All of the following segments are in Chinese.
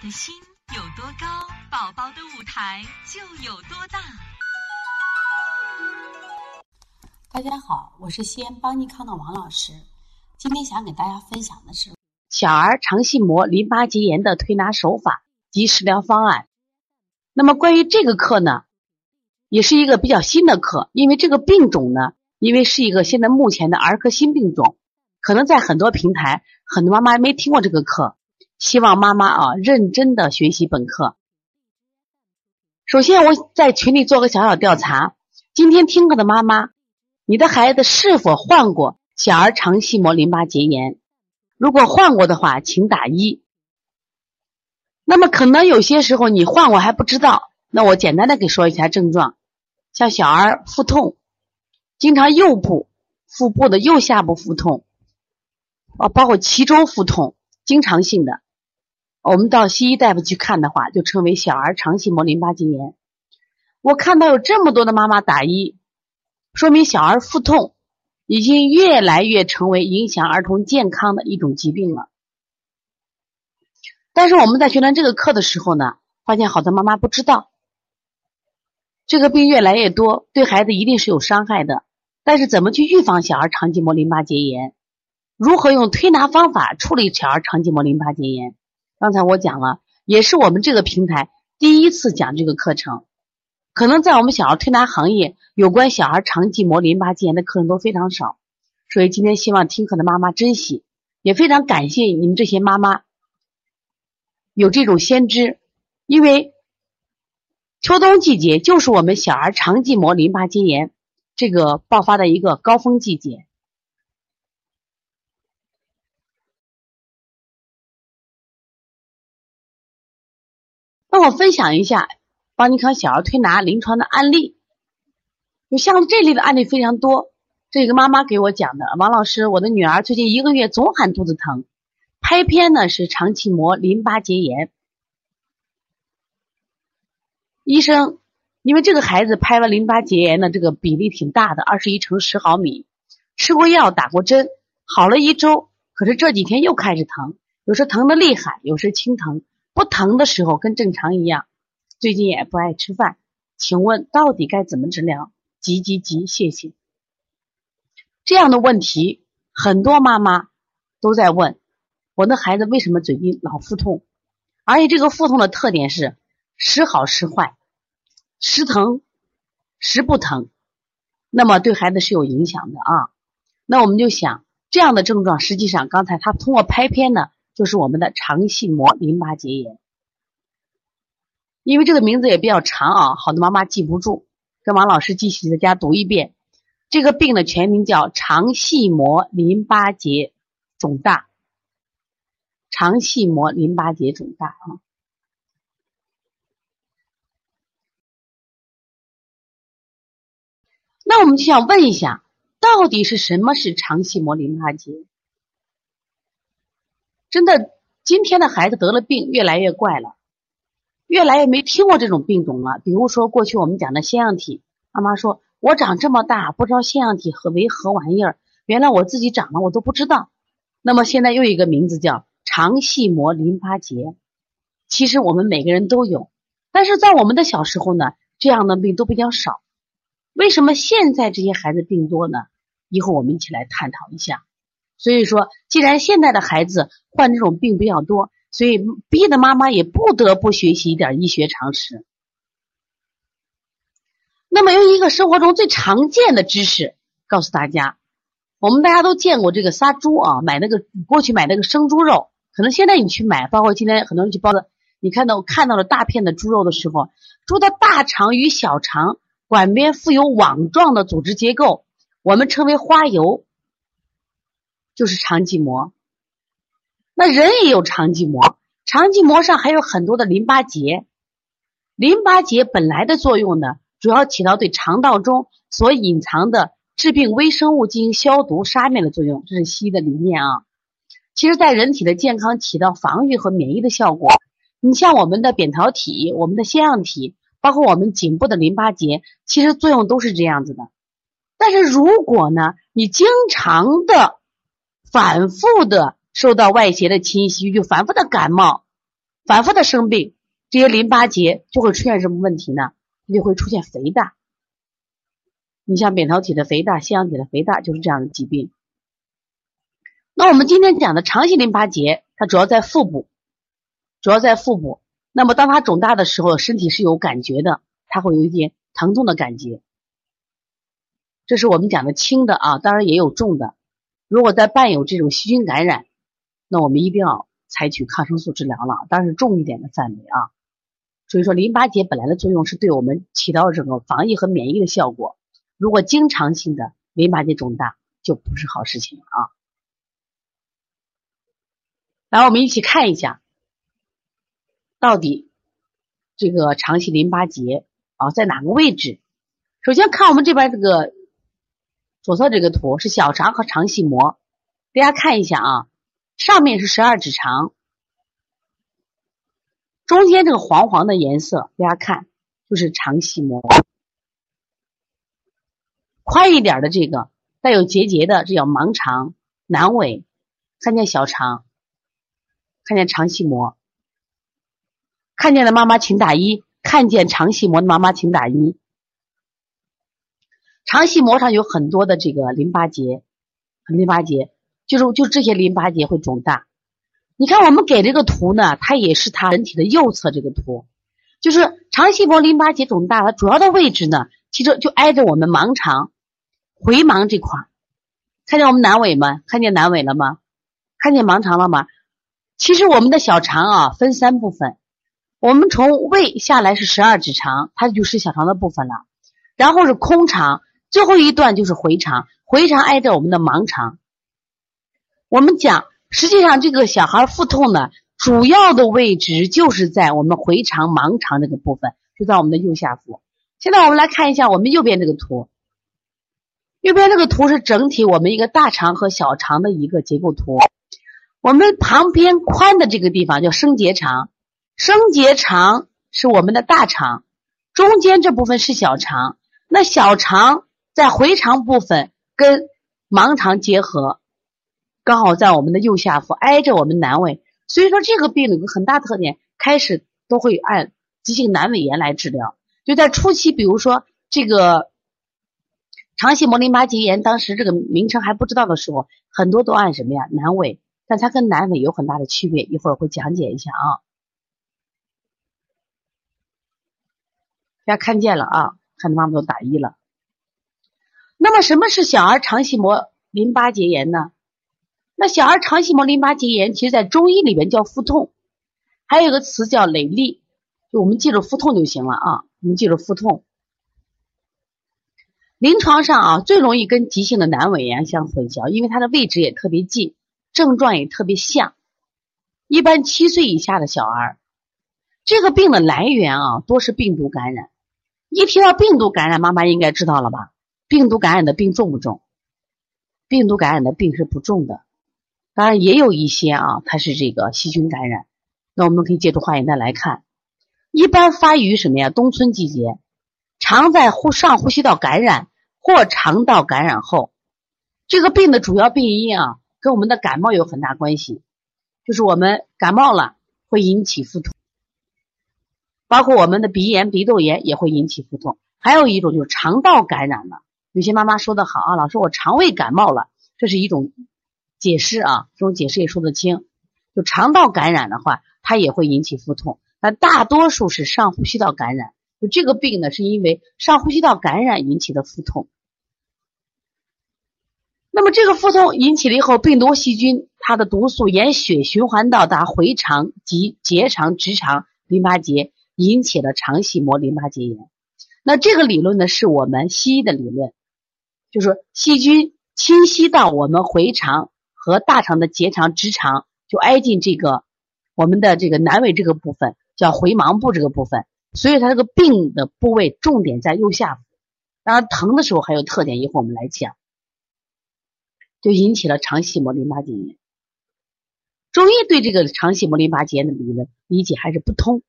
的心有多高，宝宝的舞台就有多大。大家好，我是西安邦尼康的王老师。今天想给大家分享的是小儿肠系膜淋巴结炎的推拿手法及食疗方案。那么关于这个课呢，也是一个比较新的课，因为这个病种呢，因为是一个现在目前的儿科新病种，可能在很多平台，很多妈妈没听过这个课。希望妈妈啊认真的学习本课。首先，我在群里做个小小调查：今天听课的妈妈，你的孩子是否患过小儿肠系膜淋巴结炎？如果患过的话，请打一。那么可能有些时候你患过还不知道，那我简单的给说一下症状，像小儿腹痛，经常右部腹部的右下部腹痛，啊，包括脐周腹痛，经常性的。我们到西医大夫去看的话，就称为小儿肠系膜淋巴结炎。我看到有这么多的妈妈打一，说明小儿腹痛已经越来越成为影响儿童健康的一种疾病了。但是我们在学完这个课的时候呢，发现好多妈妈不知道，这个病越来越多，对孩子一定是有伤害的。但是怎么去预防小儿肠系膜淋巴结炎？如何用推拿方法处理小儿肠系膜淋巴结炎？刚才我讲了，也是我们这个平台第一次讲这个课程。可能在我们小儿推拿行业，有关小儿肠系膜淋巴结炎的课程都非常少，所以今天希望听课的妈妈珍惜，也非常感谢你们这些妈妈有这种先知，因为秋冬季节就是我们小儿肠系膜淋巴结炎这个爆发的一个高峰季节。那我分享一下邦尼康小儿推拿临床的案例，就像这类的案例非常多。这个妈妈给我讲的，王老师，我的女儿最近一个月总喊肚子疼，拍片呢是肠系膜淋巴结炎。医生，因为这个孩子拍了淋巴结炎的这个比例挺大的，二十一乘十毫米，吃过药打过针，好了一周，可是这几天又开始疼，有时疼的厉害，有时轻疼。不疼的时候跟正常一样，最近也不爱吃饭，请问到底该怎么治疗？急急急，谢谢。这样的问题很多妈妈都在问，我的孩子为什么最近老腹痛？而且这个腹痛的特点是时好时坏，时疼时不疼，那么对孩子是有影响的啊。那我们就想，这样的症状实际上刚才他通过拍片呢。就是我们的肠系膜淋巴结炎，因为这个名字也比较长啊，好多妈妈记不住，跟王老师继续在家读一遍。这个病的全名叫肠系膜淋巴结肿大，肠系膜淋巴结肿大啊。那我们就想问一下，到底是什么是肠系膜淋巴结？真的，今天的孩子得了病越来越怪了，越来越没听过这种病种了。比如说，过去我们讲的腺样体，妈妈说我长这么大不知道腺样体和为何玩意儿，原来我自己长了我都不知道。那么现在又一个名字叫肠系膜淋巴结，其实我们每个人都有，但是在我们的小时候呢，这样的病都比较少。为什么现在这些孩子病多呢？一会儿我们一起来探讨一下。所以说，既然现在的孩子患这种病比较多，所以逼的妈妈也不得不学习一点医学常识。那么用一个生活中最常见的知识告诉大家，我们大家都见过这个杀猪啊，买那个过去买那个生猪肉，可能现在你去买，包括今天很多人去包的，你看到看到了大片的猪肉的时候，猪的大肠与小肠管边附有网状的组织结构，我们称为花油。就是肠系膜，那人也有肠系膜，肠系膜上还有很多的淋巴结。淋巴结本来的作用呢，主要起到对肠道中所隐藏的致病微生物进行消毒杀灭的作用，这是西医的理念啊。其实，在人体的健康起到防御和免疫的效果。你像我们的扁桃体、我们的腺样体，包括我们颈部的淋巴结，其实作用都是这样子的。但是如果呢，你经常的反复的受到外邪的侵袭，就反复的感冒，反复的生病，这些淋巴结就会出现什么问题呢？它就会出现肥大。你像扁桃体的肥大、腺样体的肥大，就是这样的疾病。那我们今天讲的肠系淋巴结，它主要在腹部，主要在腹部。那么当它肿大的时候，身体是有感觉的，它会有一点疼痛的感觉。这是我们讲的轻的啊，当然也有重的。如果再伴有这种细菌感染，那我们一定要采取抗生素治疗了，当然是重一点的范围啊。所以说，淋巴结本来的作用是对我们起到这个防疫和免疫的效果。如果经常性的淋巴结肿大，就不是好事情了啊。来，我们一起看一下，到底这个肠系淋巴结啊在哪个位置？首先看我们这边这个。左侧这个图是小肠和肠系膜，大家看一下啊，上面是十二指肠，中间这个黄黄的颜色，大家看就是肠系膜，宽一点的这个带有结节的，这叫盲肠、阑尾，看见小肠，看见肠系膜，看见的妈妈请打一，看见肠系膜的妈妈请打一。肠系膜上有很多的这个淋巴结，淋巴结就是就这些淋巴结会肿大。你看我们给这个图呢，它也是它人体的右侧这个图，就是肠系膜淋巴结肿大，它主要的位置呢，其实就挨着我们盲肠、回盲这块儿看见我们阑尾吗？看见阑尾了吗？看见盲肠了吗？其实我们的小肠啊分三部分，我们从胃下来是十二指肠，它就是小肠的部分了，然后是空肠。最后一段就是回肠，回肠挨着我们的盲肠。我们讲，实际上这个小孩腹痛呢，主要的位置就是在我们回肠、盲肠这个部分，就在我们的右下腹。现在我们来看一下我们右边这个图，右边这个图是整体我们一个大肠和小肠的一个结构图。我们旁边宽的这个地方叫升结肠，升结肠是我们的大肠，中间这部分是小肠，那小肠。在回肠部分跟盲肠结合，刚好在我们的右下腹挨着我们阑尾，所以说这个病有个很大特点，开始都会按急性阑尾炎来治疗。就在初期，比如说这个肠系膜淋巴结炎，当时这个名称还不知道的时候，很多都按什么呀？阑尾，但它跟阑尾有很大的区别，一会儿会讲解一下啊。大家看见了啊？看妈妈都打一了。那么什么是小儿肠系膜淋巴结炎呢？那小儿肠系膜淋巴结炎，其实在中医里边叫腹痛，还有一个词叫累痢，就我们记住腹痛就行了啊。我们记住腹痛。临床上啊，最容易跟急性的阑尾炎相混淆，因为它的位置也特别近，症状也特别像。一般七岁以下的小儿，这个病的来源啊，多是病毒感染。一提到病毒感染，妈妈应该知道了吧？病毒感染的病重不重？病毒感染的病是不重的，当然也有一些啊，它是这个细菌感染。那我们可以借助化验单来看，一般发于什么呀？冬春季节，常在呼上呼吸道感染或肠道感染后。这个病的主要病因啊，跟我们的感冒有很大关系，就是我们感冒了会引起腹痛，包括我们的鼻炎、鼻窦炎也会引起腹痛。还有一种就是肠道感染了。有些妈妈说的好啊，老师我肠胃感冒了，这是一种解释啊，这种解释也说得清。就肠道感染的话，它也会引起腹痛，但大多数是上呼吸道感染。就这个病呢，是因为上呼吸道感染引起的腹痛。那么这个腹痛引起了以后，病毒细菌它的毒素沿血循环到达回肠及结肠、直肠淋巴结，引起了肠系膜淋巴结炎。那这个理论呢，是我们西医的理论。就是细菌侵袭到我们回肠和大肠的结肠、直肠，就挨近这个我们的这个阑尾这个部分，叫回盲部这个部分，所以它这个病的部位重点在右下腹。当然疼的时候还有特点，一会儿我们来讲，就引起了肠系膜淋巴结炎。中医对这个肠系膜淋巴结炎的理论理解还是不通，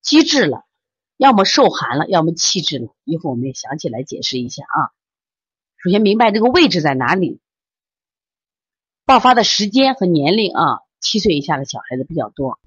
机制了。要么受寒了，要么气滞了。一会儿我们也详细来解释一下啊。首先明白这个位置在哪里，爆发的时间和年龄啊，七岁以下的小孩子比较多。